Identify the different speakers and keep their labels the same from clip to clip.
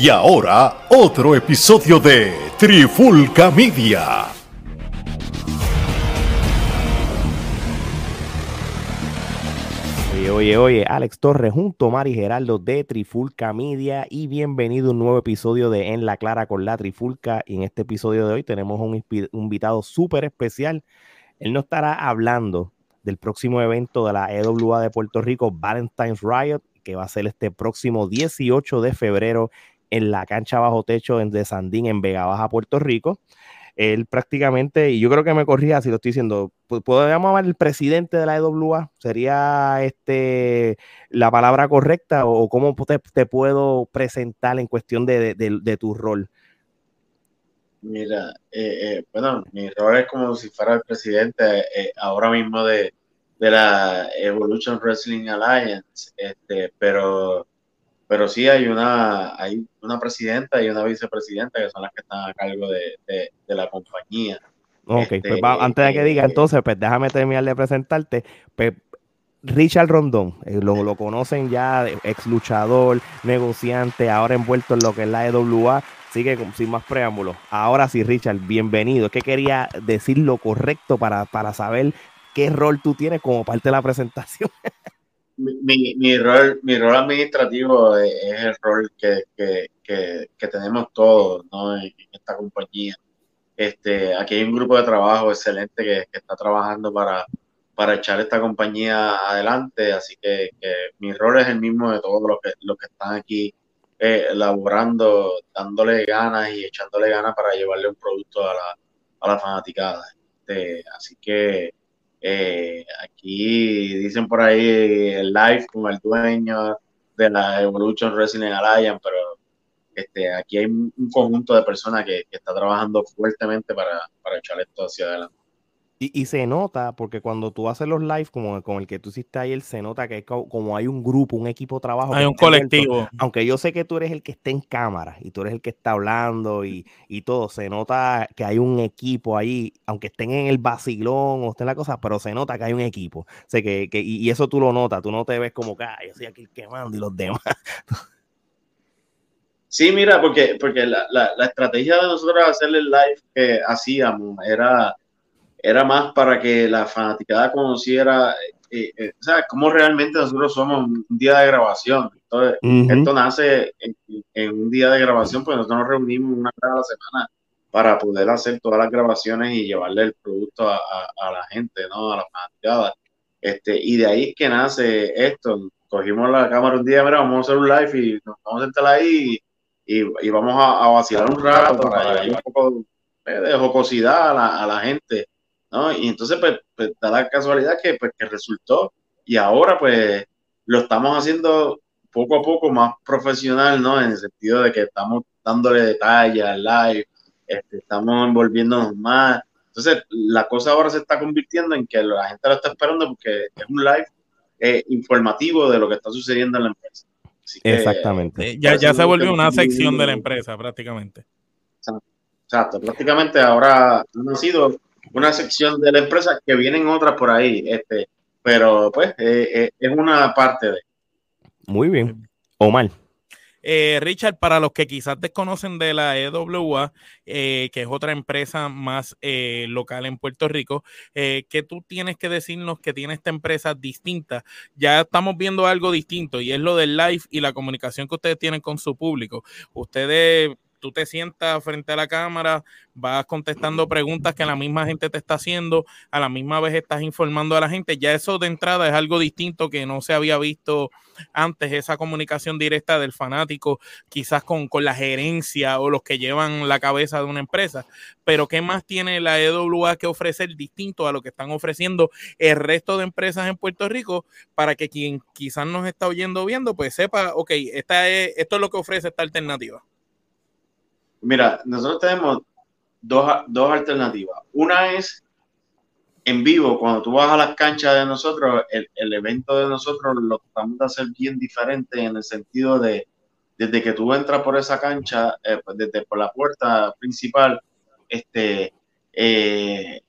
Speaker 1: Y ahora, otro episodio de Trifulca Media.
Speaker 2: Oye, oye, oye, Alex Torres junto a Mari Geraldo de Trifulca Media y bienvenido a un nuevo episodio de En la Clara con la Trifulca. Y en este episodio de hoy tenemos un, un invitado súper especial. Él nos estará hablando del próximo evento de la EWA de Puerto Rico, Valentine's Riot, que va a ser este próximo 18 de febrero en la cancha bajo techo en- de Sandín, en Vega Baja, Puerto Rico. Él prácticamente, y yo creo que me corría si lo estoy diciendo, ¿podríamos llamar el presidente de la EWA? ¿Sería este la palabra correcta o cómo te, puedo presentar en cuestión de- de tu rol?
Speaker 3: Mira, eh, eh, bueno, mi rol es como si fuera el presidente eh, ahora mismo de, de la Evolution Wrestling Alliance, este, pero, pero sí hay una, hay una presidenta y una vicepresidenta que son las que están a cargo de, de- de la compañía.
Speaker 2: Ok,
Speaker 3: Este,
Speaker 2: pues va- antes de que diga,
Speaker 3: eh,
Speaker 2: entonces, pues déjame terminar de presentarte. Pues, Richard Rondón, eh, lo, lo conocen ya, ex luchador, negociante, ahora envuelto en lo que es la EWA. Sigue sin más preámbulos. Ahora sí, Richard, bienvenido. Es que quería decir lo correcto para, para saber qué rol tú tienes como parte de la presentación.
Speaker 3: mi, mi, rol, mi rol administrativo es, el rol que, que, que, que tenemos todos ¿no? en, en esta compañía. Este, aquí hay un grupo de trabajo excelente que, que está trabajando para, para echar esta compañía adelante, así que mi rol es el mismo de todos los que, los que están aquí eh, laborando, dándole ganas y echándole ganas para llevarle un producto a la, a la fanaticada. Este, así que eh, aquí dicen por ahí el live con el dueño de la Evolution Wrestling Alliance, pero este, aquí hay un un conjunto de personas que, que está trabajando fuertemente para, para echar esto hacia adelante.
Speaker 2: Y, y se nota, porque cuando tú haces los live, como con el que tú hiciste ayer, se nota que como hay un grupo, un equipo de trabajo. que
Speaker 4: Hay un colectivo.
Speaker 2: aunque yo sé que tú eres el que está en cámara y tú eres el que está hablando y, y todo, se nota que hay un equipo ahí, aunque estén en el vacilón o estén en la cosa, pero se nota que hay un equipo. O sea, que, que- y, y eso tú lo notas, tú no te ves como que "Ah, yo soy aquí el que manda y los demás.
Speaker 3: Sí, mira, porque, porque la, la, la estrategia de nosotros hacer el live que hacíamos era, era más para que la fanaticada conociera, eh, eh, o sea, cómo realmente nosotros somos un día de grabación. Entonces. Esto nace en, en un día de grabación, pues nosotros nos reunimos una vez a la semana para poder hacer todas las grabaciones y llevarle el producto a, a- a la gente, ¿no? A la fanaticada. Este, y de ahí es que nace esto. Cogimos la cámara un día, mira, vamos a hacer un live y nos vamos a sentar ahí y, y vamos a, a vacilar un rato para llevarle un poco eh, de jocosidad a la, a la gente, ¿no? Y entonces, pues, pues, da la casualidad que, pues, que resultó y ahora, pues, lo estamos haciendo poco a poco más profesional, ¿no? En el sentido de que estamos dándole detalle al live, este, estamos envolviéndonos más. Entonces, la cosa ahora se está convirtiendo en que la gente lo está esperando porque es un live eh, informativo de lo que está sucediendo en la empresa. Así que,
Speaker 2: Exactamente.
Speaker 4: Eh, ya, ya se volvió una sección de la empresa prácticamente.
Speaker 3: Exacto, prácticamente ahora ha sido una sección de la empresa que vienen otras por ahí, este, pero pues eh, eh, es una parte de.
Speaker 2: Muy bien. Omar.
Speaker 4: Eh, Richard, para los que quizás desconocen de la EWA, eh, que es otra empresa más eh, local en Puerto Rico, eh, ¿qué tú tienes que decirnos que tiene esta empresa distinta? Ya estamos viendo algo distinto y es lo del live y la comunicación que ustedes tienen con su público. Ustedes, tú te sientas frente a la cámara, vas contestando preguntas que la misma gente te está haciendo, a la misma vez estás informando a la gente. Ya eso de entrada es algo distinto que no se había visto antes esa comunicación directa del fanático, quizás con, con la gerencia o los que llevan la cabeza de una empresa. Pero ¿qué más tiene la EWA que ofrecer distinto a lo que están ofreciendo el resto de empresas en Puerto Rico para que quien quizás nos está oyendo viendo, pues sepa, ok, esta es, esto es lo que ofrece esta alternativa?
Speaker 3: Mira, nosotros tenemos dos, dos alternativas. Una es en vivo, cuando tú vas a las canchas de nosotros, el, el evento de nosotros lo tratamos de hacer bien diferente en el sentido de, desde que tú entras por esa cancha, eh, pues, desde por la puerta principal, este, eh,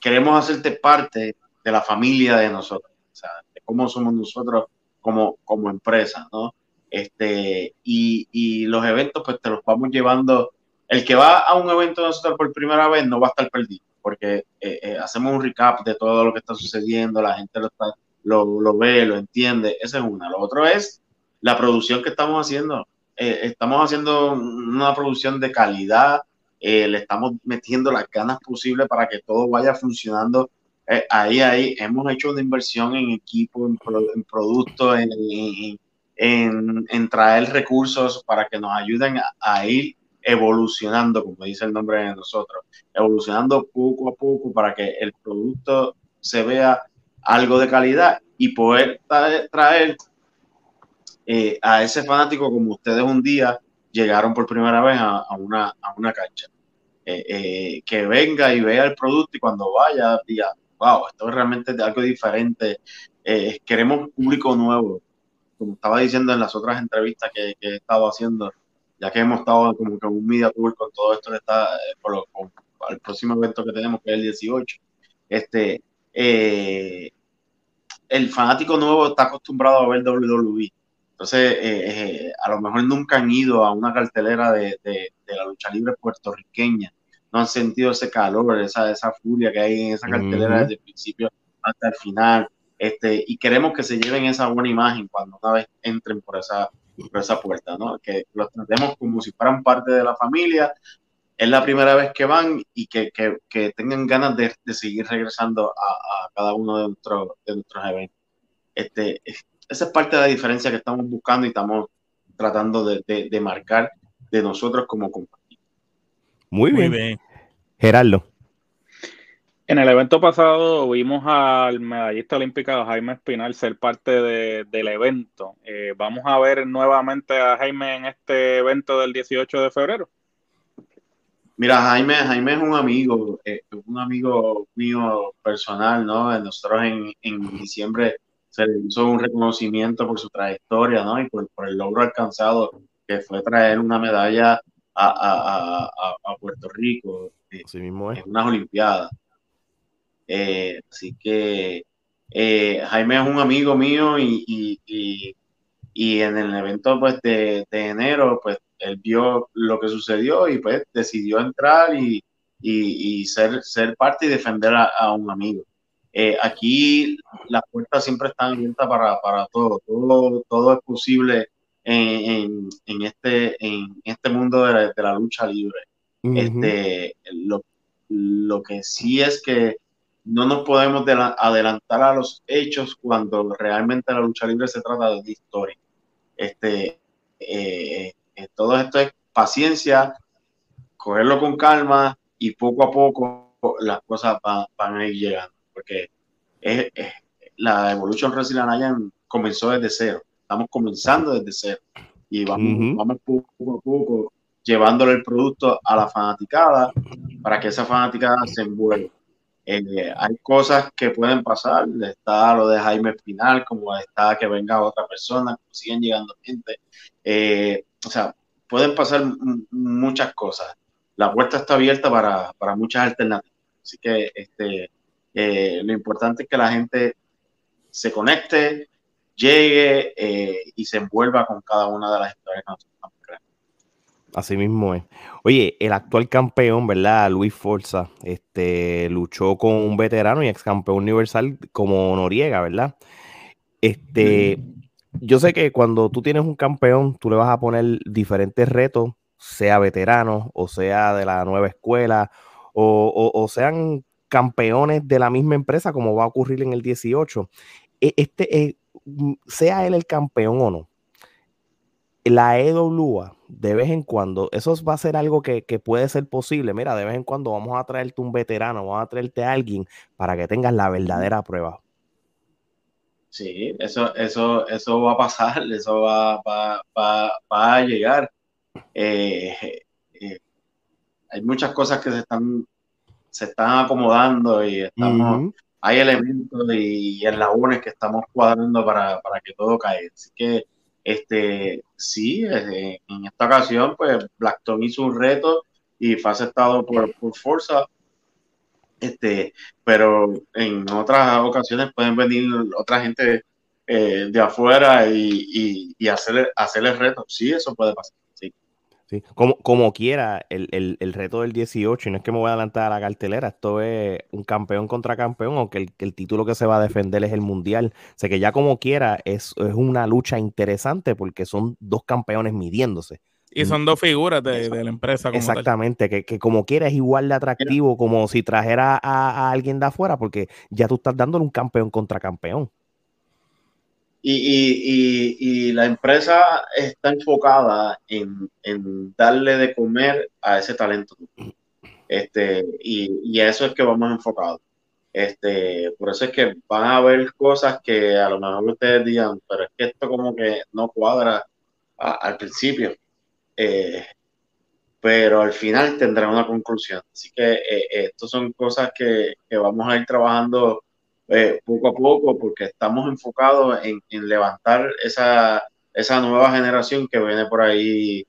Speaker 3: queremos hacerte parte de la familia de nosotros, o sea, de cómo somos nosotros como, como empresa, ¿no? Este, y, y los eventos, pues te los vamos llevando. El que va a un evento de nosotros por primera vez no va a estar perdido, porque eh, eh, hacemos un recap de todo lo que está sucediendo, la gente lo, está, lo, lo, ve, lo entiende. Esa es una. Lo otro es la producción que estamos haciendo. Eh, estamos haciendo una producción de calidad, eh, le estamos metiendo las ganas posibles para que todo vaya funcionando. Eh, ahí, ahí, hemos hecho una inversión en equipo, en, en productos, en, en, en, traer recursos para que nos ayuden a, ir evolucionando, como dice el nombre de nosotros, evolucionando poco a poco para que el producto se vea algo de calidad y poder traer, eh, a ese fanático como ustedes un día llegaron por primera vez a, una, a una, cancha. Eh, eh, que venga y vea el producto y cuando vaya diga, wow, esto es realmente algo diferente. Queremos público nuevo, como estaba diciendo en las otras entrevistas que, que, he estado haciendo, ya que hemos estado como que un media tour con todo esto que está, por lo, con, el próximo evento que tenemos, que es el 18. Este, el fanático nuevo está acostumbrado a ver WWE entonces, eh, eh, a lo mejor nunca han ido a una cartelera de, de, de, la lucha libre puertorriqueña, no han sentido ese calor, esa, esa furia que hay en esa cartelera uh -huh. desde el principio hasta el final. Este, y queremos que se lleven esa buena imagen cuando una vez entren por esa, por esa puerta, ¿no? Que los tratemos como si fueran parte de la familia. Es la primera vez que van y que, que, que tengan ganas de, de seguir regresando a, a, cada uno de, nuestro, de nuestros eventos. Este, esa es parte de la diferencia que estamos buscando y estamos tratando de, de, de marcar de nosotros como compañía.
Speaker 2: Muy bien. Muy bien. Gerardo.
Speaker 5: En el evento pasado vimos al medallista olímpico Jaime Espinal ser parte de, del evento. Eh, ¿Vamos a ver nuevamente a Jaime en este evento del 18 de febrero?
Speaker 3: Mira, Jaime, Jaime es un amigo, eh, un amigo mío personal, ¿no? Nosotros en, en diciembre se le hizo un reconocimiento por su trayectoria, ¿no? Y por, por el logro alcanzado, que fue traer una medalla a, a, a, a Puerto Rico
Speaker 2: Así mismo es.
Speaker 3: en unas Olimpiadas. Eh, así que eh, Jaime es un amigo mío y, y, y, y en el evento pues, de, de, enero, pues él vio lo que sucedió y pues decidió entrar y, y ser, ser parte y defender a un amigo. Eh, aquí las puertas siempre están abiertas para, para todo. todo, todo es posible en, en, este, en este mundo de la, de la lucha libre. Uh -huh. este, lo, lo, que sí es que no nos podemos adelantar a los hechos cuando realmente la lucha libre se trata de historia. Este, eh, eh, todo esto es paciencia, cogerlo con calma y poco a poco las cosas van, van a ir llegando porque es, es, la Evolution Wrestling Alliance comenzó desde cero. Estamos comenzando desde cero y vamos, uh -huh. vamos poco a poco llevándole el producto a la fanaticada para que esa fanaticada se envuelva. Eh, hay cosas que pueden pasar, está lo de Jaime Espinal, como está que venga otra persona, como siguen llegando gente. Eh, o sea, pueden pasar muchas cosas. La puerta está abierta para, para muchas alternativas. Así que este, eh, lo importante es que la gente se conecte, llegue y se envuelva con cada una de las historias que nosotros estamos.
Speaker 2: Así mismo es. Oye, el actual campeón, ¿verdad? Luis Forza, este, luchó con un veterano y ex campeón universal como Noriega, ¿verdad? Este, yo sé que cuando tú tienes un campeón, tú le vas a poner diferentes retos, sea veterano o sea de la nueva escuela o, o, sean campeones de la misma empresa, como va a ocurrir en el 18. Este, eh, sea él el campeón o no, la EWA, de vez en cuando, eso va a ser algo que, que, puede ser posible. Mira, de vez en cuando vamos a traerte un veterano, vamos a traerte a alguien para que tengas la verdadera prueba.
Speaker 3: Sí, eso, eso, eso va a pasar, eso va, va, va, va a llegar. Eh, eh, hay muchas cosas que se están se están acomodando y estamos, uh -huh. hay elementos y, y eslabones que estamos cuadrando para, para, que todo caiga. Así que, este, sí, en esta ocasión, pues Blackton hizo un reto y fue aceptado por, por Forza. Este, pero en otras ocasiones pueden venir otra gente eh, de afuera y, y, hacerle, hacerle reto. Sí, eso puede pasar.
Speaker 2: Sí. Como, como quiera, el, reto del 18, y no es que me voy a adelantar a la cartelera, esto es un campeón contra campeón, aunque el, título que se va a defender es el mundial. O sea que ya como quiera, es, es una lucha interesante porque son dos campeones midiéndose.
Speaker 4: Y son dos figuras de, la empresa.
Speaker 2: Exactamente, que, como quiera es igual de atractivo como si trajera a, alguien de afuera, porque ya tú estás dándole un campeón contra campeón.
Speaker 3: Y, la empresa está enfocada en, darle de comer a ese talento. Este, y, a eso es que vamos enfocados. Este, por eso es que van a haber cosas que a lo mejor ustedes digan, pero es que esto como que no cuadra al principio. Eh, pero al final tendrá una conclusión. Así que eh, estas son cosas que, vamos a ir trabajando eh, poco a poco porque estamos enfocados en, levantar esa, esa, nueva generación que viene por ahí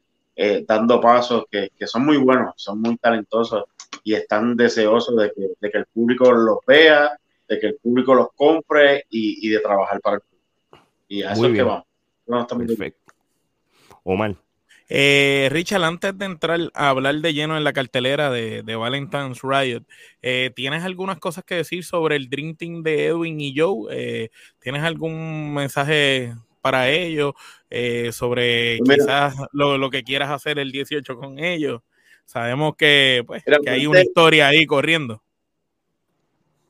Speaker 3: dando pasos que, son muy buenos, son muy talentosos y están deseosos de que, el público los vea, de que el público los compre y, de trabajar para el público. Y a eso es que vamos.
Speaker 2: Perfecto. Omar.
Speaker 4: Eh, Richard, antes de entrar a hablar de lleno en la cartelera de, Valentine's Riot, eh, ¿tienes algunas cosas que decir sobre el Dream Team de Edwin y Joe? Eh, ¿Tienes algún mensaje para ellos sobre pues quizás lo, que quieras hacer el 18 con ellos? Sabemos que, pues, que hay una historia ahí corriendo.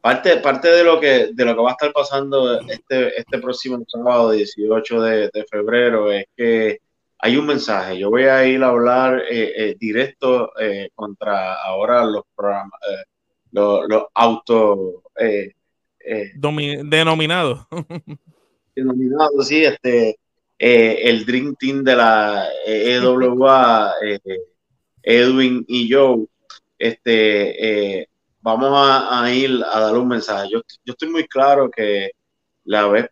Speaker 3: Parte, parte de lo que de lo que va a estar pasando este, este próximo sábado 18 de febrero es que hay un mensaje. Yo voy a ir a hablar eh, eh, directo eh, contra ahora los programas, los, los auto
Speaker 4: denominados.
Speaker 3: denominados, sí, este, el Dream Team de la EWA, Edwin y yo, este, vamos a, ir a dar un mensaje. Yo, yo estoy muy claro que la vez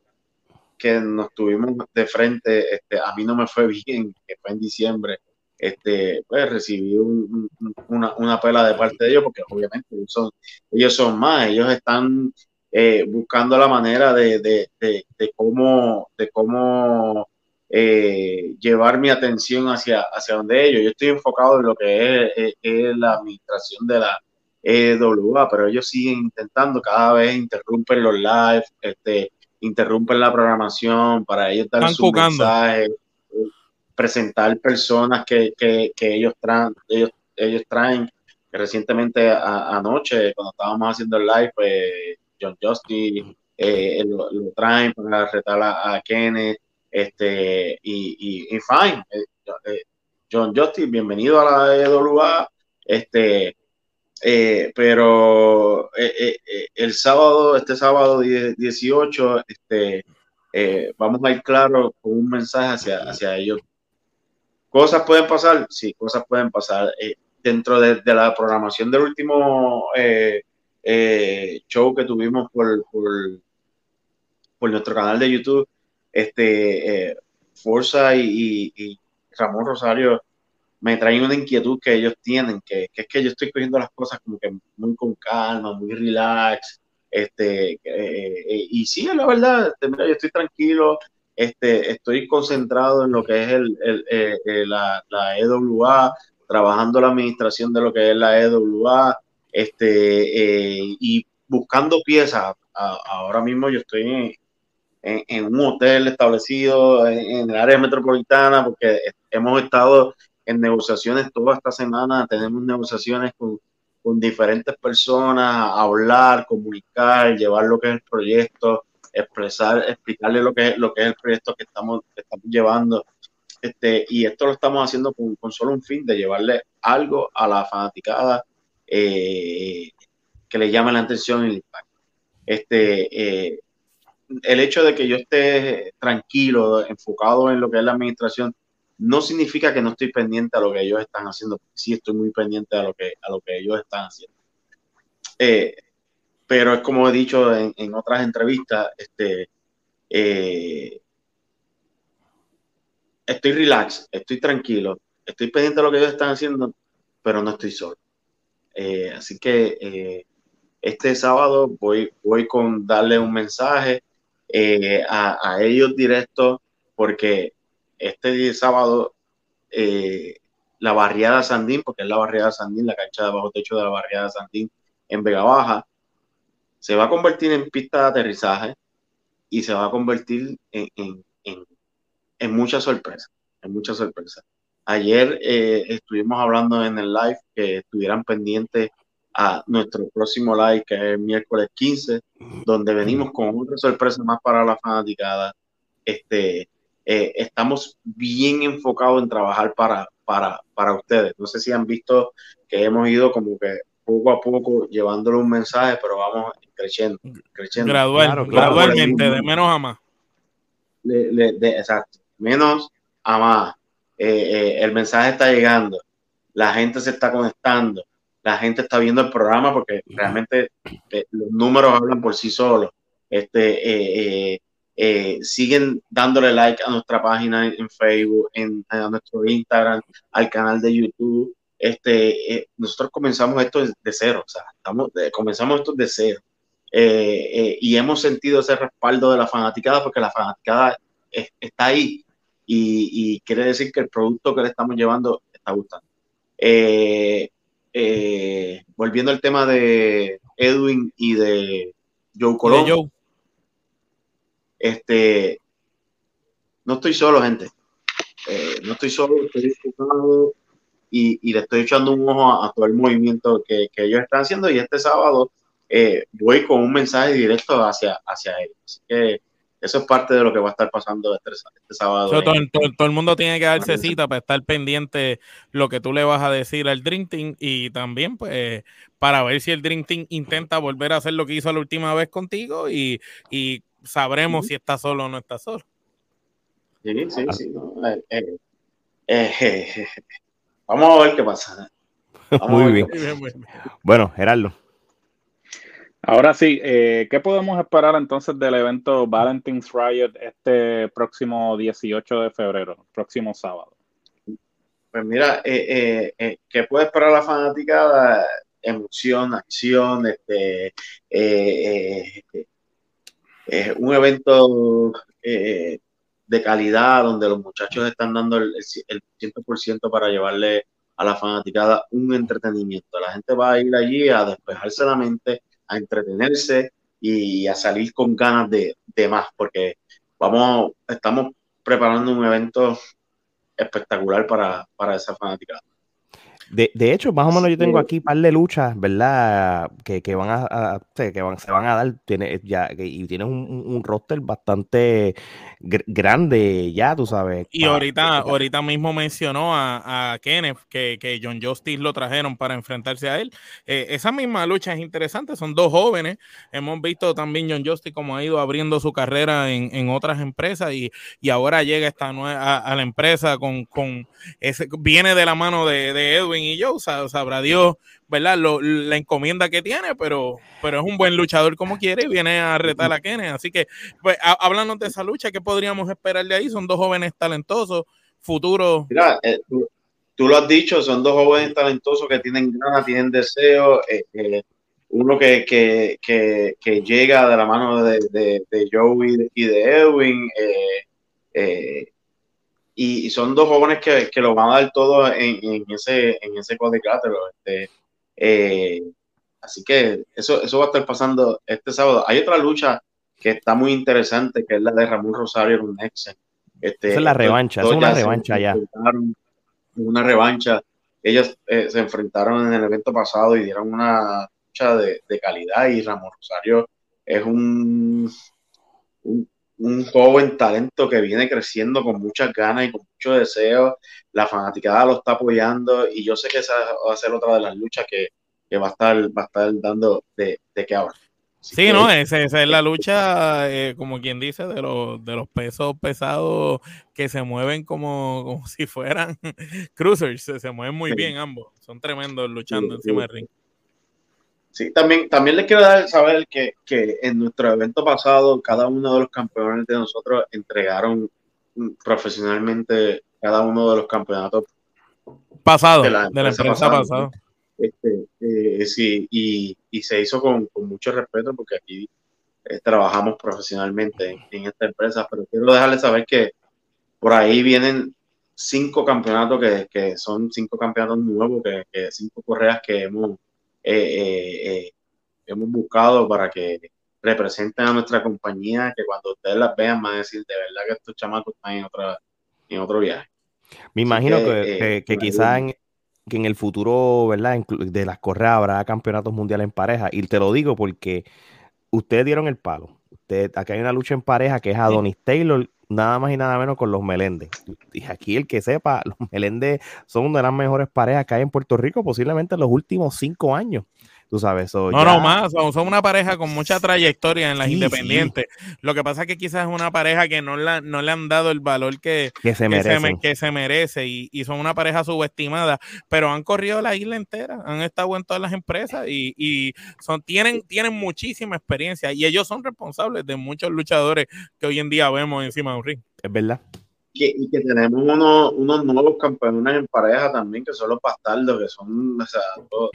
Speaker 3: que nos tuvimos de frente, este, a mí no me fue bien, que fue en diciembre, este, pues recibí una, una, pela de parte de ellos, porque obviamente ellos son, ellos son más, ellos están eh, buscando la manera de, de, de, cómo, de cómo eh, llevar mi atención hacia, hacia donde ellos. Yo estoy enfocado en lo que es, es la administración de la EWA, pero ellos siguen intentando, cada vez interrumpen los live, este, interrumpen la programación para ellos dar su mensaje, presentar personas que, que, que ellos, traen, ellos, ellos traen. Recientemente anoche, cuando estábamos haciendo el live, pues John Justin eh, lo, traen para retar a, a Kenneth, este, y, y, fine. Eh, eh, John Justin, bienvenido a la EWA. Este, eh, pero eh, eh, el sábado, este sábado 18, este, vamos a ir claro con un mensaje hacia, hacia ellos. ¿Cosas pueden pasar? Sí, cosas pueden pasar. dentro de, la programación del último show que tuvimos por, por, nuestro canal de YouTube, este, Forza y Ramón Rosario me traen una inquietud que ellos tienen, que, es que yo estoy cogiendo las cosas como que muy con calma, muy relax, este, eh, eh, y sí, la verdad, este, mira, yo estoy tranquilo, este, estoy concentrado en lo que es el, eh, la, la, EWA, trabajando la administración de lo que es la EWA, este, y buscando piezas. ahora mismo yo estoy en, en, un hotel establecido en, en, el área metropolitana porque hemos estado en negociaciones toda esta semana, tenemos negociaciones con, con diferentes personas, hablar, comunicar, llevar lo que es el proyecto, expresar, explicarle lo que es, lo que es el proyecto que estamos, llevando. Este, y esto lo estamos haciendo con, con, solo un fin de llevarle algo a la fanaticada eh, que le llame la atención y el impacto. Este, eh, el hecho de que yo esté tranquilo, enfocado en lo que es la administración, no significa que no estoy pendiente a lo que ellos están haciendo, sí estoy muy pendiente a lo que, a lo que ellos están haciendo. Eh, pero es como he dicho en, otras entrevistas, este, eh, estoy relax, estoy tranquilo, estoy pendiente a lo que ellos están haciendo, pero no estoy solo. Eh, así que este sábado voy, voy con darle un mensaje eh, a, ellos directo, porque este sábado eh, la barriada Sandín, porque es la barriada Sandín, la cancha de bajo techo de la barriada Sandín en Vega Baja, se va a convertir en pista de aterrizaje y se va a convertir en, en, en, muchas sorpresas, en muchas sorpresas. Ayer eh, estuvimos hablando en el live que estuvieran pendientes a nuestro próximo live, que es miércoles 15, donde venimos con otra sorpresa más para la fanaticada. Este, eh, estamos bien enfocados en trabajar para, para, para ustedes. No sé si han visto que hemos ido como que poco a poco llevándole un mensaje, pero vamos creciendo. creciendo.
Speaker 4: Gradual, gradualmente, de menos a más.
Speaker 3: De, exacto, menos a más. Eh, eh, el mensaje está llegando, la gente se está conectando, la gente está viendo el programa porque realmente eh, los números hablan por sí solos. Este, siguen dándole like a nuestra página en, Facebook, en, a nuestro Instagram, al canal de YouTube. Este, nosotros comenzamos esto de cero, o sea, estamos, comenzamos esto de cero. y hemos sentido ese respaldo de la fanaticada porque la fanaticada está ahí y, quiere decir que el producto que le estamos llevando está gustando. Eh, eh, volviendo al tema de Edwin y de Joe Colón. Este, no estoy solo, gente. Eh, no estoy solo, estoy disfrutando y, le estoy echando un ojo a, todo el movimiento que, ellos están haciendo. Y este sábado voy con un mensaje directo hacia, hacia ellos. Así que eso es parte de lo que va a estar pasando este, este sábado.
Speaker 4: todo, el mundo tiene que darse cita para estar pendiente lo que tú le vas a decir al Dream Team y también pues para ver si el Dream Team intenta volver a hacer lo que hizo la última vez contigo y, sabremos si está solo o no está solo.
Speaker 3: Sí, sí, sí. Eh, eh, eh, vamos a ver qué pasa.
Speaker 2: Muy bien. Bueno, Gerardo.
Speaker 5: Ahora sí, eh, ¿qué podemos esperar entonces del evento Valentine's Riot este próximo 18 de febrero, próximo sábado?
Speaker 3: Pues mira, eh, eh, ¿qué puede esperar la fanaticada? Emoción, acción, este, un evento de calidad donde los muchachos están dando el, el 100% para llevarle a la fanaticada un entretenimiento. La gente va a ir allí a despejarse la mente, a entretenerse y a salir con ganas de, más, porque vamos, estamos preparando un evento espectacular para, para esa fanática.
Speaker 2: De, de, hecho, más o menos yo tengo aquí un par de luchas, ¿verdad? Que, que van a, que van, se van a dar tiene, ya, y tienes un, un, roster bastante grande ya, tú sabes.
Speaker 4: Y ahorita, ahorita mismo mencionó a, a Kenneth que, que, John Justice lo trajeron para enfrentarse a él. Eh, esa misma lucha es interesante, son dos jóvenes. Hemos visto también John Justice como ha ido abriendo su carrera en, en otras empresas y, y, ahora llega esta nueva, a, la empresa con, con ese, viene de la mano de, de Edwin y yo, sabrá Dios, ¿verdad? la encomienda que tiene, pero, pero es un buen luchador como quiere y viene a retar a Kenneth. Así que, pues, háblanos de esa lucha, ¿qué podríamos esperar de ahí? Son dos jóvenes talentosos, futuros.
Speaker 3: Mira, eh, tú, lo has dicho, son dos jóvenes talentosos que tienen ganas, tienen deseo. Eh, eh, uno que, que, que, llega de la mano de, de, Joey y de Edwin. Eh, y, son dos jóvenes que, que, lo van a dar todo en, en ese, en ese cuadrilátero. Este, eh, así que eso, eso va a estar pasando este sábado. Hay otra lucha que está muy interesante, que es la de Ramón Rosario con Nexen.
Speaker 2: Este, Esa es la revancha, es una revancha ya.
Speaker 3: Una revancha. Ellos eh, se enfrentaron en el evento pasado y dieron una lucha de, de calidad y Ramón Rosario es un, un un joven talento que viene creciendo con muchas ganas y con mucho deseo. La fanaticada lo está apoyando y yo sé que esa va a ser otra de las luchas que, va, a estar, va a estar dando de, de qué ahora.
Speaker 4: sí, no, esa, es la lucha, eh, como quien dice, de los, de los pesos pesados que se mueven como, como si fueran cruisers, se, mueven muy bien ambos, son tremendos luchando encima del ring.
Speaker 3: Sí, también, también les quiero dar saber que, que, en nuestro evento pasado, cada uno de los campeones de nosotros entregaron profesionalmente cada uno de los campeonatos
Speaker 4: pasado, de la empresa, pasada.
Speaker 3: Este, eh, sí, y, y, se hizo con, con, mucho respeto porque aquí eh, trabajamos profesionalmente en, esta empresa, pero quiero dejarles saber que por ahí vienen cinco campeonatos que, son cinco campeonatos nuevos, que, cinco correas que hemos, eh, hemos buscado para que representen a nuestra compañía, que cuando ustedes las vean van a decir de verdad que estos chamacos están en, otra, en otro viaje.
Speaker 2: Me imagino que, que, quizás en, que en el futuro, ¿verdad? De las correas habrá campeonatos mundiales en pareja. Y te lo digo porque ustedes dieron el palo. Usted, aquí hay una lucha en pareja que es Adonis Taylor, nada más y nada menos con los Meléndez. Y aquí el que sepa, los Meléndez son una de las mejores parejas que hay en Puerto Rico, posiblemente en los últimos cinco años. Tú sabes,
Speaker 4: no, no, más, son, una pareja con mucha trayectoria en las independientes. Lo que pasa es que quizás es una pareja que no, la, no le han dado el valor que,
Speaker 2: que se merece,
Speaker 4: que se merece y, y, son una pareja subestimada, pero han corrido la isla entera, han estado en todas las empresas y, y son, tienen, tienen muchísima experiencia y ellos son responsables de muchos luchadores que hoy en día vemos encima de un ring.
Speaker 2: Es verdad
Speaker 3: y que tenemos unos, unos nuevos campeones en pareja también, que son los bastardos, que son o sea, dos,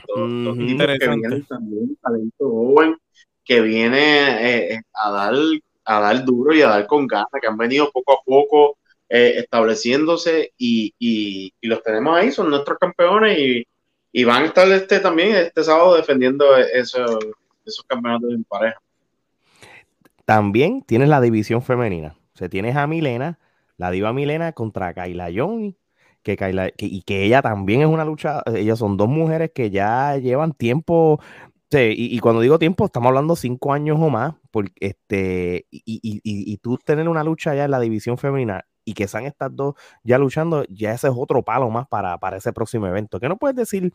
Speaker 3: que vienen también, talento joven, que viene eh, eh, a, dar, a dar duro y a dar con ganas, que han venido poco a poco eh, estableciéndose y, y, los tenemos ahí, son nuestros campeones y, y, van a estar este también este sábado defendiendo esos, esos campeonatos en pareja.
Speaker 2: También tienes la división femenina. O sea, tienes a Milena, la diva Milena contra Kayla Johnny, que y que ella también es una lucha, ellas son dos mujeres que ya llevan tiempo, y, cuando digo tiempo, estamos hablando cinco años o más, porque este, y, y, tú tener una lucha ya en la división femenina y que sean estas dos ya luchando, ya ese es otro palo más para, para ese próximo evento. ¿Qué no puedes decir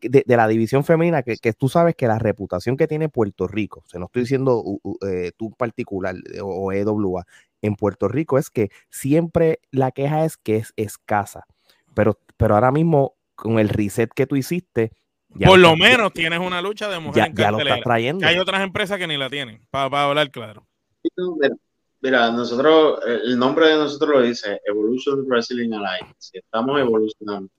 Speaker 2: de, la división femenina? Que, tú sabes que la reputación que tiene Puerto Rico, o sea, no estoy diciendo eh, tú particular o EWA, en Puerto Rico es que siempre la queja es que es escasa. Pero, pero ahora mismo, con el reset que tú hiciste,
Speaker 4: por lo menos tienes una lucha de mujeres
Speaker 2: ya, lo estás trayendo.
Speaker 4: hay otras empresas que ni la tienen, para, hablar claro.
Speaker 3: Mira, nosotros, el nombre de nosotros lo dice Evolution Wrestling Alliance. Estamos evolucionando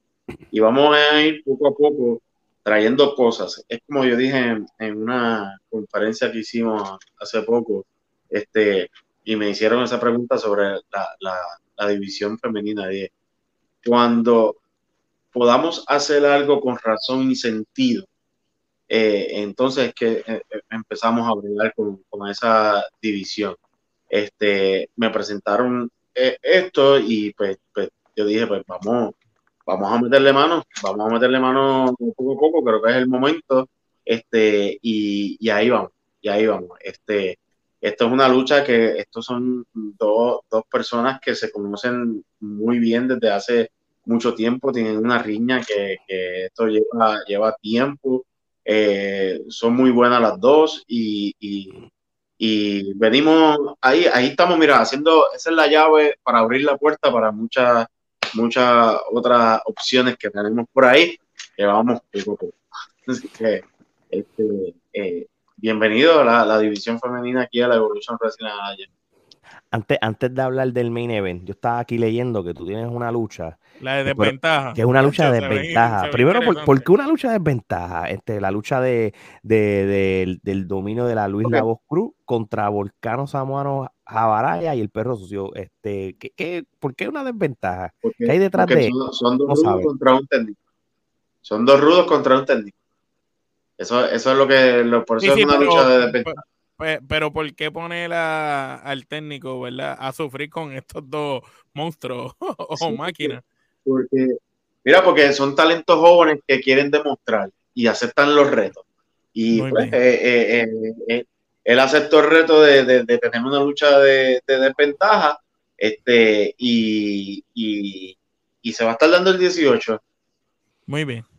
Speaker 3: y vamos a ir poco a poco trayendo cosas. Es como yo dije en, en una conferencia que hicimos hace poco. Este, y me hicieron esa pregunta sobre la, división femenina. De cuando podamos hacer algo con razón y sentido, eh, entonces que eh, eh, empezamos a brillar con, esa división. Este, me presentaron esto y pues, pues, yo dije, pues vamos, vamos a meterle mano, vamos a meterle mano poco a poco, creo que es el momento, este, y, y ahí vamos, y ahí vamos. Este, esto es una lucha que estos son dos, personas que se conocen muy bien desde hace mucho tiempo, tienen una riña que, esto lleva, lleva tiempo, eh, son muy buenas las dos y, venimos ahí, ahí estamos, mira, haciendo, esa es la llave para abrir la puerta para muchas, muchas otras opciones que tenemos por ahí, que vamos Así que, este, eh, bienvenido a la, división femenina aquí a la Evolution Wrestling
Speaker 2: Antes, antes de hablar del main event, yo estaba aquí leyendo que tú tienes una lucha.
Speaker 4: La de desventaja.
Speaker 2: Que es una lucha de desventaja. Primero, por, qué una lucha de desventaja? Este, la lucha de, del dominio de la Luis okay. Cruz contra Volcano Samuano Jabaraya y el perro sucio. Este, ¿qué, por qué una desventaja? ¿Qué hay detrás de
Speaker 3: son, son dos rudos contra un técnico. Son dos rudos contra un técnico. Eso, eso es lo que, lo, por eso es una lucha de defensa.
Speaker 4: Pero, ¿por qué poner al técnico, verdad, a sufrir con estos dos monstruos o máquinas?
Speaker 3: Porque, mira, porque son talentos jóvenes que quieren demostrar y aceptan los retos. Y pues, eh, eh, eh, él aceptó el reto de, tener una lucha de, desventaja este, y, y se va a estar dando el 18.
Speaker 4: Muy bien.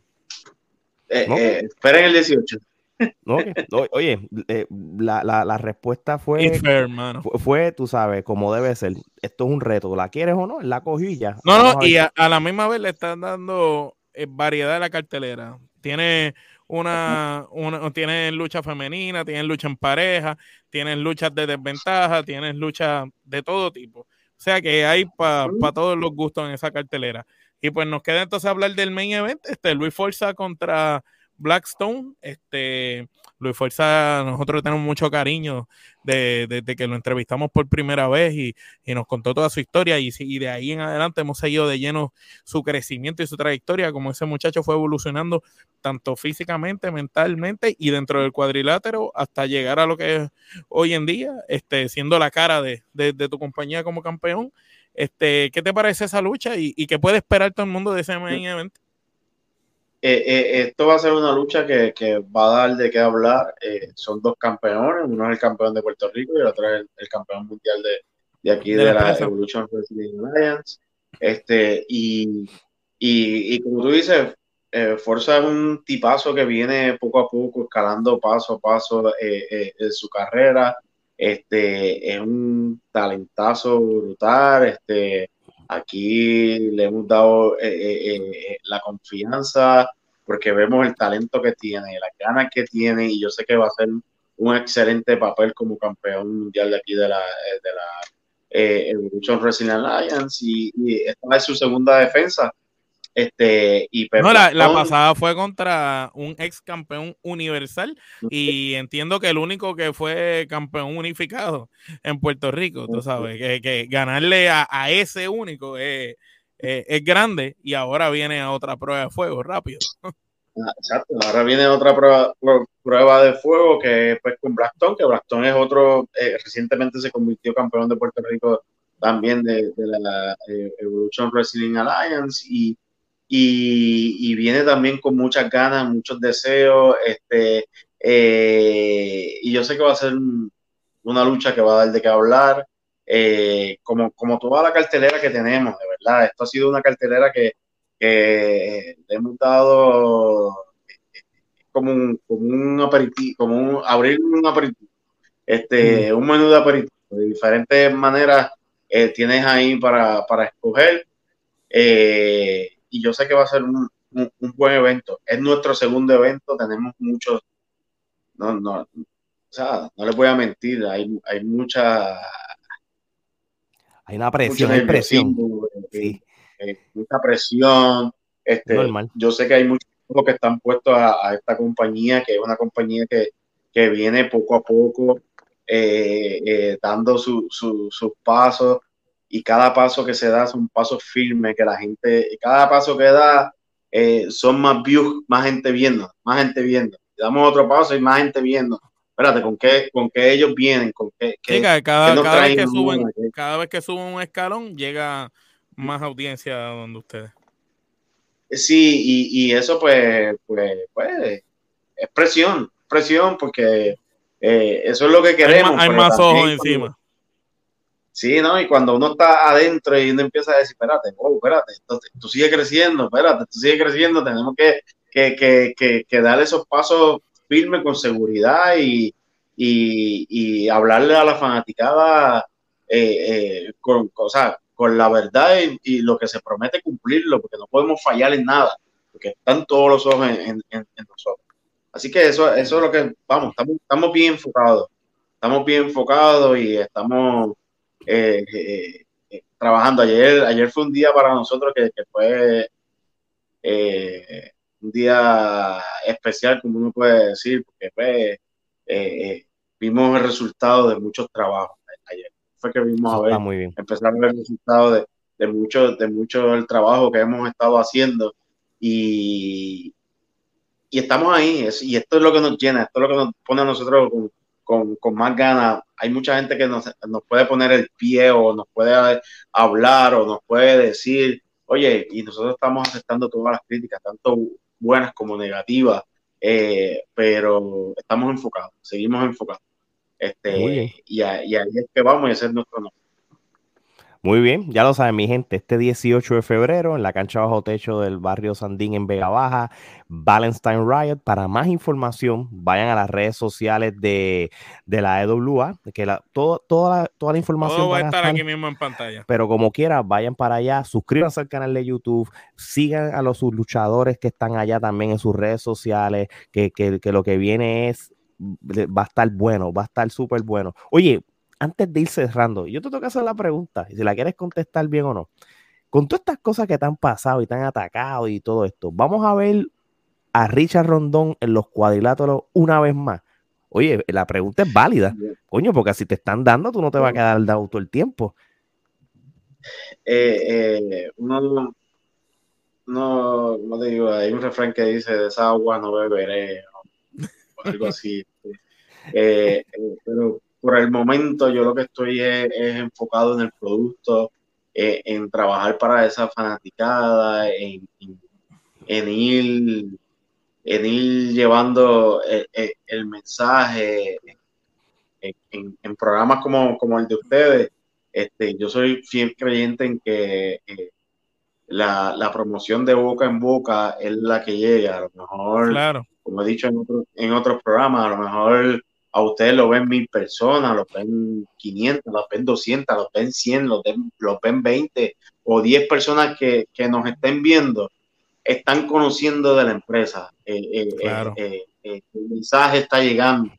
Speaker 3: Eh, eh, esperen el 18.
Speaker 2: oye, eh, la, respuesta fue, fue, tú sabes, como debe ser. Esto es un reto, ¿la quieres o no? La cogí ya.
Speaker 4: No, no, y a, la misma vez le están dando variedad de la cartelera. Tiene una, una tiene lucha femenina, tiene lucha en pareja, tienen luchas de desventaja, tienen luchas de todo tipo. O sea que hay para todos los gustos en esa cartelera. Y pues nos queda entonces hablar del main event, este Luis Forza contra Blackstone. Este, Luis Fuerza, nosotros tenemos mucho cariño desde de, que lo entrevistamos por primera vez y, nos contó toda su historia y, y, de ahí en adelante hemos seguido de lleno su crecimiento y su trayectoria, como ese muchacho fue evolucionando tanto físicamente, mentalmente y dentro del cuadrilátero hasta llegar a lo que es hoy en día, este, siendo la cara de, tu compañía como campeón. Este, ¿Qué te parece esa lucha y, y qué puede esperar todo el mundo de ese main event?
Speaker 3: Eh, eh, esto va a ser una lucha que, va a dar de qué hablar. Eh, son dos campeones, uno es el campeón de Puerto Rico y el otro es el, campeón mundial de, aquí de, la, Evolution Wrestling Alliance. Este, y, y, como tú dices, Forza es un tipazo que viene poco a poco, escalando paso a paso en su carrera. Este, es un talentazo brutal. Este, Aquí le hemos dado eh, eh, eh, la confianza porque vemos el talento que tiene, las ganas que tiene y yo sé que va a hacer un excelente papel como campeón mundial de aquí de la, de la Evolution Wrestling Alliance y, y esta es su segunda defensa este, y
Speaker 4: no, la, pasada fue contra un ex campeón universal y entiendo que el único que fue campeón unificado en Puerto Rico, tú sabes, que, ganarle a, ese único es, es, grande y ahora viene a otra prueba de fuego rápido.
Speaker 3: Ah, exacto, ahora viene otra prueba, prueba de fuego que pues con Blackstone, que Blackstone es otro, eh, recientemente se convirtió campeón de Puerto Rico también de, la eh, Evolution Wrestling Alliance y y, viene también con muchas ganas, muchos deseos, este, eh, y yo sé que va a ser una lucha que va a dar de qué hablar, eh, como, como toda la cartelera que tenemos, de verdad, esto ha sido una cartelera que, le hemos dado como un, como un aperitivo, como un, abrir un aperitivo, este, un menú de aperitivo, de diferentes maneras eh, tienes ahí para, para escoger. Eh, y yo sé que va a ser un, buen evento. Es nuestro segundo evento, tenemos muchos, no, no, o sea, no les voy a mentir, hay, hay mucha...
Speaker 2: Hay una presión, hay presión.
Speaker 3: Eh, eh, mucha presión. Este, Yo sé que hay muchos que están puestos a, esta compañía, que es una compañía que, viene poco a poco eh, dando sus pasos y cada paso que se da es un paso firme, que la gente, y cada paso que da eh, son más views, más gente viendo, más gente viendo. damos otro paso y más gente viendo. Espérate, ¿con qué, con qué ellos vienen? ¿Con qué,
Speaker 4: cada, vez que suben, cada vez que suben un escalón llega más audiencia donde ustedes.
Speaker 3: Sí, y, y eso pues, pues, pues, es presión, presión, porque eh, eso es lo que queremos.
Speaker 4: Hay más, ojos encima.
Speaker 3: Sí, ¿no? Y cuando uno está adentro y uno empieza a decir, espérate, oh, espérate, tú sigues creciendo, espérate, tú sigues creciendo, tenemos que, que, que, que, dar esos pasos firmes con seguridad y, y, y hablarle a la fanaticada eh, eh, con, o con la verdad y, lo que se promete cumplirlo, porque no podemos fallar en nada, porque están todos los ojos en, en, nosotros. Así que eso, eso es lo que, vamos, estamos, estamos bien enfocados, estamos bien enfocados y estamos eh, eh, eh, trabajando. Ayer, ayer fue un día para nosotros que, fue un día especial, como uno puede decir, porque fue, vimos el resultado de muchos trabajos ayer. Fue que vimos a ver, empezar a ver el resultado de, de mucho, de mucho el trabajo que hemos estado haciendo y, y estamos ahí, y esto es lo que nos llena, esto es lo que nos pone a nosotros con, con, más ganas. Hay mucha gente que nos, nos, puede poner el pie o nos puede hablar o nos puede decir, oye, y nosotros estamos aceptando todas las críticas, tanto buenas como negativas, eh, pero estamos enfocados, seguimos enfocados. Este, y, y, ahí es que vamos a hacer nuestro nombre.
Speaker 2: Muy bien, ya lo saben mi gente, este 18 de febrero en la cancha bajo techo del barrio Sandín en Vega Baja, Valentine Riot. Para más información, vayan a las redes sociales de, la EWA, que la, todo, toda, toda la información
Speaker 4: va a estar, aquí mismo en pantalla.
Speaker 2: Pero como quiera, vayan para allá, suscríbanse al canal de YouTube, sigan a los luchadores que están allá también en sus redes sociales, que, que, que lo que viene es va a estar bueno, va a estar súper bueno. Oye, antes de ir cerrando, yo te tengo que hacer la pregunta, y si la quieres contestar bien o no. Con todas estas cosas que te han pasado y te han atacado y todo esto, vamos a ver a Richard Rondón en los cuadriláteros una vez más. Oye, la pregunta es válida, coño, porque si te están dando, tú no te vas a quedar dado todo el tiempo.
Speaker 3: Eh, eh, uno, no, no te digo, hay un refrán que dice, de esa agua no beberé, o algo así. Eh, pero por el momento yo lo que estoy es, enfocado en el producto, en trabajar para esa fanaticada, en, en, ir, en ir llevando el, mensaje en, en, programas como, como el de ustedes. Este, yo soy fiel creyente en que la, promoción de boca en boca es la que llega. A lo mejor, como he dicho en, en otros programas, a lo mejor a ustedes lo ven mil personas, lo ven 500, lo ven 200, lo ven 100, lo ven, ven 20 o 10 personas que, nos estén viendo, están conociendo de la empresa. Eh, eh, eh, el mensaje está llegando.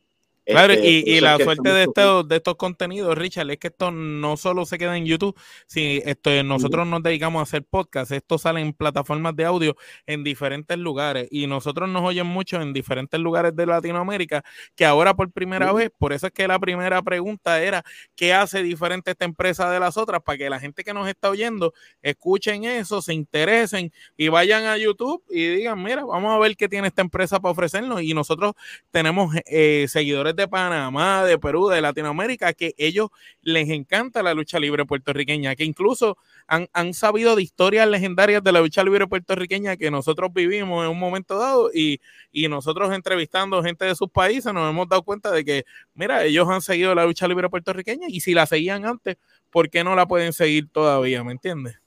Speaker 4: Claro, este, y, la suerte de estos, de estos contenidos, Richard, es que esto no solo se queda en YouTube, si esto, nosotros nos dedicamos a hacer podcast, esto sale en plataformas de audio en diferentes lugares y nosotros nos oyen mucho en diferentes lugares de Latinoamérica, que ahora por primera vez, por eso es que la primera pregunta era, ¿qué hace diferente esta empresa de las otras? Para que la gente que nos está oyendo escuchen eso, se interesen y vayan a YouTube y digan, mira, vamos a ver qué tiene esta empresa para ofrecernos y nosotros tenemos eh, seguidores de Panamá, de Perú, de Latinoamérica, que ellos les encanta la lucha libre puertorriqueña, que incluso han, sabido de historias legendarias de la lucha libre puertorriqueña que nosotros vivimos en un momento dado y, y nosotros entrevistando gente de sus países nos hemos dado cuenta de que, mira, ellos han seguido la lucha libre puertorriqueña y si la seguían antes, ¿por qué no la pueden seguir todavía? ¿Me entiendes?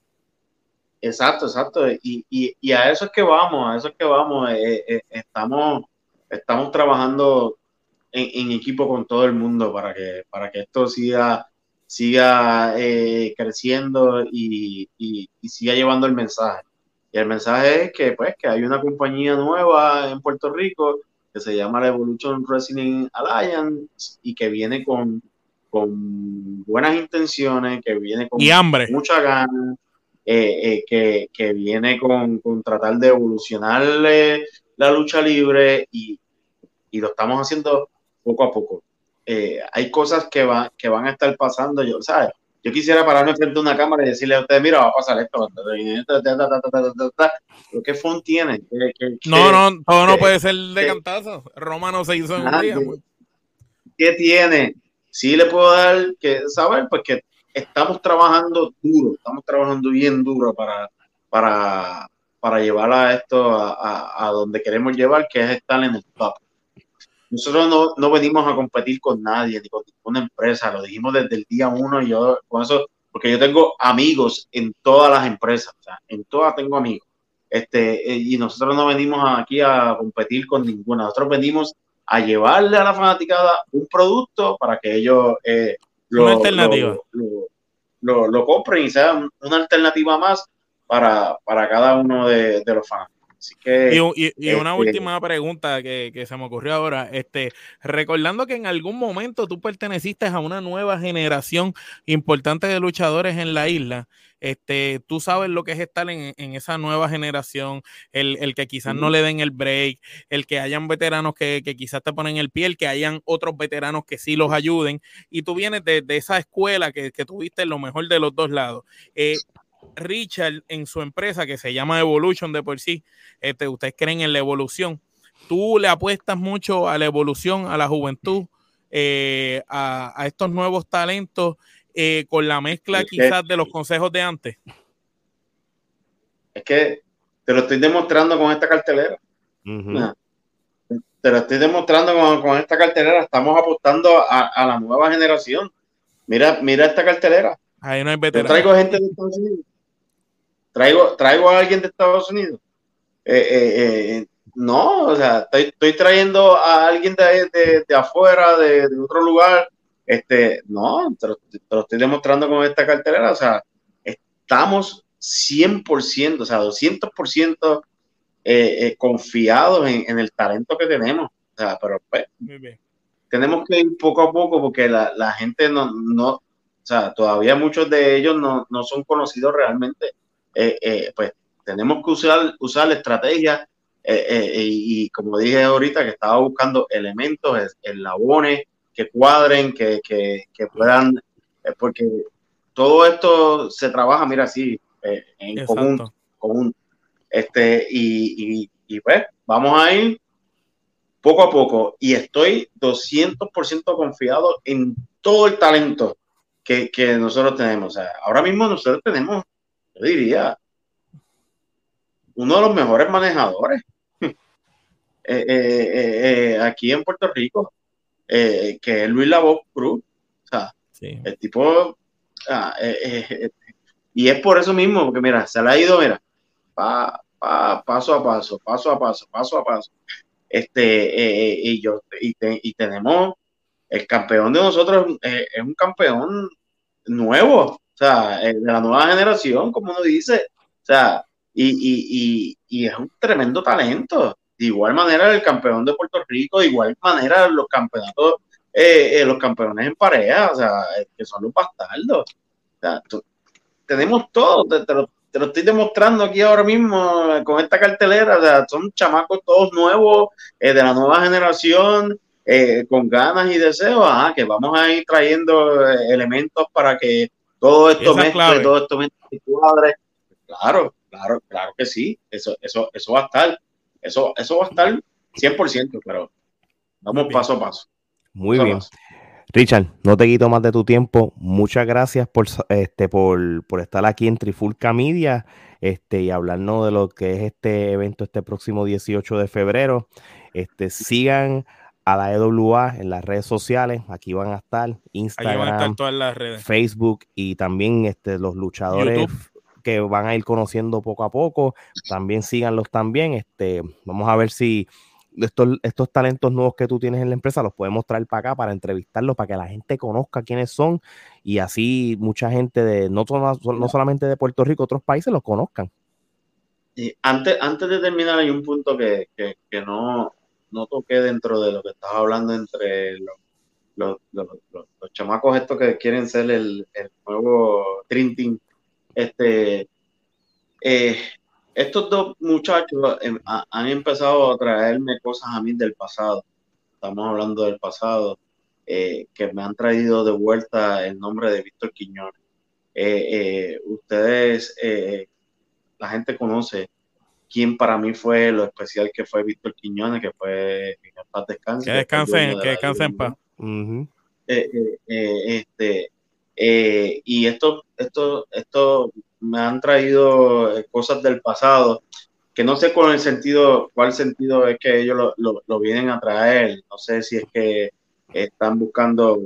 Speaker 3: Exacto, exacto. Y, y, a eso es que vamos, a eso es que vamos. Eh, eh, estamos, estamos trabajando en, equipo con todo el mundo para que, para que esto siga, siga eh, creciendo y, y, siga llevando el mensaje. Y el mensaje es que, pues, que hay una compañía nueva en Puerto Rico que se llama la Evolution Wrestling Alliance y que viene con, con buenas intenciones, que viene con
Speaker 4: y hambre.
Speaker 3: mucha ganas, eh, eh, que, que, viene con, con, tratar de evolucionar la lucha libre y, y, lo estamos haciendo poco a poco. Eh, hay cosas que, va, que van a estar pasando, yo, ¿sabes? Yo quisiera pararme frente a una cámara y decirle a ustedes, mira, va a pasar esto. ¿Pero qué fun tiene?
Speaker 4: no, no, todo no puede ser de cantazo. Roma no se hizo en un día. Pues.
Speaker 3: ¿Qué tiene? Sí le puedo dar que saber, pues que estamos trabajando duro, estamos trabajando bien duro para, para, para llevar a esto a, a donde queremos llevar, que es estar en el top. Nosotros no, no, venimos a competir con nadie, ni con ninguna empresa, lo dijimos desde el día uno y yo con eso, porque yo tengo amigos en todas las empresas, o sea, en todas tengo amigos. Este, eh, y nosotros no venimos aquí a competir con ninguna, nosotros venimos a llevarle a la fanaticada un producto para que ellos eh,
Speaker 4: lo,
Speaker 3: lo, lo, compren y sea una alternativa más para, para cada uno de, de los
Speaker 4: y, una este última pregunta que, se me ocurrió ahora, este, recordando que en algún momento tú perteneciste a una nueva generación importante de luchadores en la isla, este, tú sabes lo que es estar en, esa nueva generación, el, que quizás no le den el break, el que hayan veteranos que, quizás te ponen el pie, el que hayan otros veteranos que sí los ayuden, y tú vienes de, esa escuela que, que tuviste lo mejor de los dos lados. Eh, Richard en su empresa que se llama Evolution de por sí, este, ustedes creen en la evolución. Tú le apuestas mucho a la evolución, a la juventud, eh, a, estos nuevos talentos, eh, con la mezcla quizás de los consejos de antes.
Speaker 3: Es que te lo estoy demostrando con esta cartelera. Te lo estoy demostrando con, esta cartelera. Estamos apostando a, la nueva generación. Mira, mira esta cartelera.
Speaker 4: Ahí no hay
Speaker 3: traigo gente de Estados Unidos traigo, traigo a alguien de Estados Unidos. Eh, eh, eh, no, o sea, estoy, trayendo a alguien de, de, afuera, de, otro lugar. Este, no, te lo, estoy demostrando con esta cartelera. O sea, estamos 100%, o sea, 200% confiados en, el talento que tenemos. O sea, pero pues, tenemos que ir poco a poco porque la, gente no, no, o sea, todavía muchos de ellos no, no son conocidos realmente. Eh, eh, pues tenemos que usar, usar la estrategia y, como dije ahorita, que estaba buscando elementos, eslabones que cuadren, que, que, que puedan, porque todo esto se trabaja, mira, así, en común, común. Este, y, y, pues, vamos a ir poco a poco. Y estoy 200% confiado en todo el talento que, que nosotros tenemos. O sea, ahora mismo nosotros tenemos, yo diría, uno de los mejores manejadores eh, eh, eh, aquí en Puerto Rico, que es Luis Lavoe Cruz. O sea, el tipo. Ah, y es por eso mismo, porque mira, se le ha ido, mira, pa, paso a paso, paso a paso, paso a paso. Este, y yo, y, y tenemos el campeón de nosotros, es un campeón nuevo, o sea, de la nueva generación, como uno dice, o sea, y, y, es un tremendo talento. De igual manera el campeón de Puerto Rico, de igual manera los campeonatos, eh, eh, los campeones en pareja, o sea, que son los bastardos. O sea, tenemos todo, te, lo, estoy demostrando aquí ahora mismo con esta cartelera, o sea, son chamacos todos nuevos, eh, de la nueva generación, con ganas y deseos, que vamos a ir trayendo elementos para que todo esto mezcle, todo esto mezcle cuadre. Claro, Claro, claro que sí, eso, eso, eso va a estar, eso, eso va a estar 100%, pero vamos paso a paso.
Speaker 2: Muy bien. Richard, no te quito más de tu tiempo. Muchas gracias por, este, por, por estar aquí en Trifulca Media este, y hablarnos de lo que es este evento este próximo 18 de febrero. Este, sigan a la EWA en las redes sociales. Aquí van a estar Instagram,
Speaker 4: todas las redes.
Speaker 2: Facebook y también este, los luchadores que van a ir conociendo poco a poco. También síganlos también. Este, vamos a ver si estos, estos talentos nuevos que tú tienes en la empresa los podemos traer para acá para entrevistarlos, para que la gente conozca quiénes son y así mucha gente de no, no solamente de Puerto Rico, otros países los conozcan.
Speaker 3: Y antes, antes de terminar, hay un punto que, no, no toqué dentro de lo que estás hablando entre los, los, chamacos estos que quieren ser el, el nuevo Trinity este, eh, estos dos muchachos em, han empezado a traerme cosas a mí del pasado. Estamos hablando del pasado, eh, que me han traído de vuelta el nombre de Víctor Quiñones. Eh, ustedes, la gente conoce quién para mí fue lo especial que fue Víctor Quiñones, que fue en paz descanse.
Speaker 4: Que descansen, que descansen en paz.
Speaker 3: este, eh, y esto, esto, esto me han traído eh, cosas del pasado que no sé cuál el sentido, cuál sentido es que ellos lo, lo, vienen a traer. No sé si es que están buscando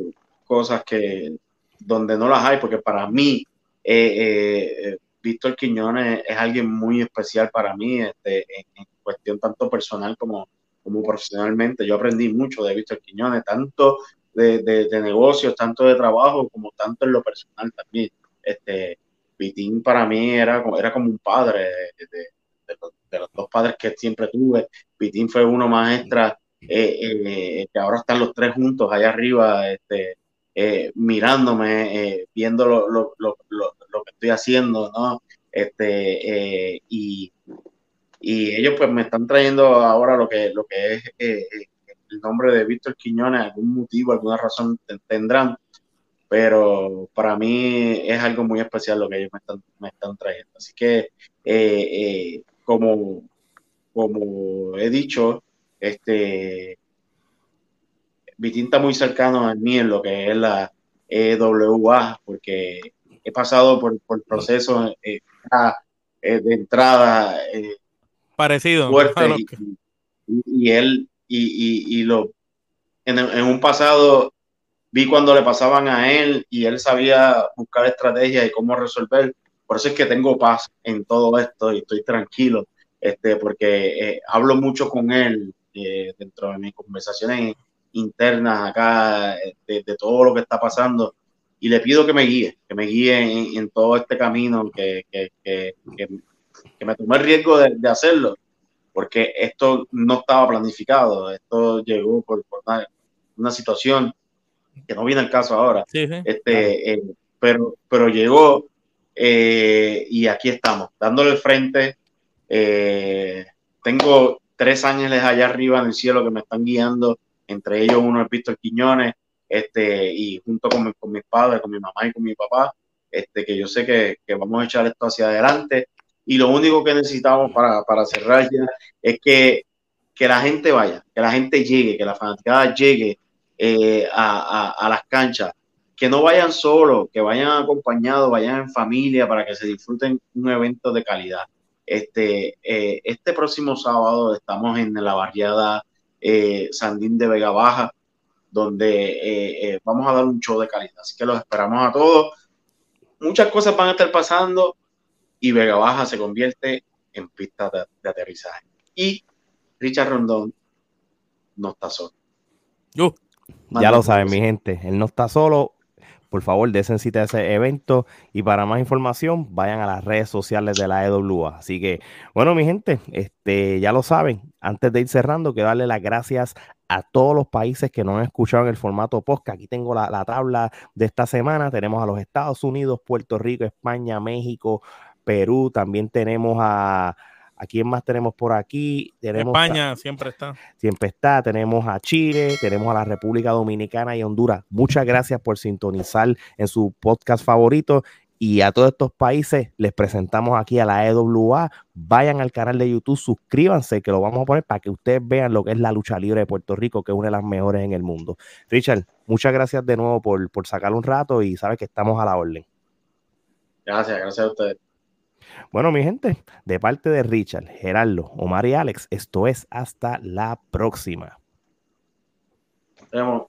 Speaker 3: cosas que donde no las hay, porque para mí eh, Víctor Quiñones es alguien muy especial para mí, este, en, cuestión tanto personal como, como profesionalmente. Yo aprendí mucho de Víctor Quiñones, tanto de, negocios, tanto de trabajo como tanto en lo personal también. Este, Vitín para mí era, era como un padre de, los, dos padres que siempre tuve. Vitín fue uno maestra, eh, eh, que ahora están los tres juntos allá arriba, este, eh, mirándome, viendo lo, lo, lo, lo, que estoy haciendo, ¿no? Este, y, y ellos pues me están trayendo ahora lo que, lo que es el nombre de Víctor Quiñones, algún motivo, alguna razón tendrán, pero para mí es algo muy especial lo que ellos me están, trayendo. Así que, eh, eh, como, como he dicho, este, Vitín está muy cercano a mí en lo que es la EWA, porque he pasado por, por procesos eh, de entrada
Speaker 4: parecido
Speaker 3: fuerte y, él y, lo, en, un pasado vi cuando le pasaban a él y él sabía buscar estrategias y cómo resolver. Por eso es que tengo paz en todo esto y estoy tranquilo, este, porque eh, hablo mucho con él eh, dentro de mis conversaciones internas acá, eh, de, todo lo que está pasando, y le pido que me guíe, que me guíe en, todo este camino, que, que, que, que, me tome el riesgo de, de hacerlo porque esto no estaba planificado, esto llegó por, una, situación que no viene al caso ahora, este, eh, pero, pero llegó eh, y aquí estamos, dándole el frente. Eh, tengo, tres ángeles allá arriba en el cielo que me están guiando, entre ellos uno es Víctor Quiñones, este, y junto con, con mis padres, con mi mamá y con mi papá, este, que yo sé que, que, vamos a echar esto hacia adelante. Y lo único que necesitamos para, para cerrar ya es que, que, la gente vaya, que la gente llegue, que la fanaticada llegue eh, a, a, a, las canchas, que no vayan solos, que vayan acompañados, vayan en familia para que se disfruten un evento de calidad. Este, eh, este próximo sábado estamos en la barriada eh, Sandín de Vega Baja, donde eh, eh, vamos a dar un show de calidad. Así que los esperamos a todos. Muchas cosas van a estar pasando y Vega Baja se convierte en pista de, de aterrizaje. Y Richard Rondón no está solo.
Speaker 2: Uh, ya lo saben, mi gente. Él no está solo. Por favor, desen cita ese evento y para más información vayan a las redes sociales de la EWA. Así que, bueno, mi gente, este, ya lo saben. Antes de ir cerrando, quiero darle las gracias a todos los países que no han escuchado en el formato podcast. Aquí tengo la, la tabla de esta semana. Tenemos a los Estados Unidos, Puerto Rico, España, México, Perú. También tenemos a, ¿A quién más tenemos por aquí? Tenemos
Speaker 4: España a, siempre está.
Speaker 2: Siempre está. Tenemos a Chile, tenemos a la República Dominicana y Honduras. Muchas gracias por sintonizar en su podcast favorito. Y a todos estos países les presentamos aquí a la EWA. Vayan al canal de YouTube, suscríbanse, que lo vamos a poner para que ustedes vean lo que es la lucha libre de Puerto Rico, que es una de las mejores en el mundo. Richard, muchas gracias de nuevo por, por sacar un rato y sabes que estamos a la orden.
Speaker 3: Gracias, gracias a ustedes.
Speaker 2: Bueno, mi gente, de parte de Richard, Gerardo, Omar y Alex, esto es hasta la próxima.
Speaker 3: Vemos.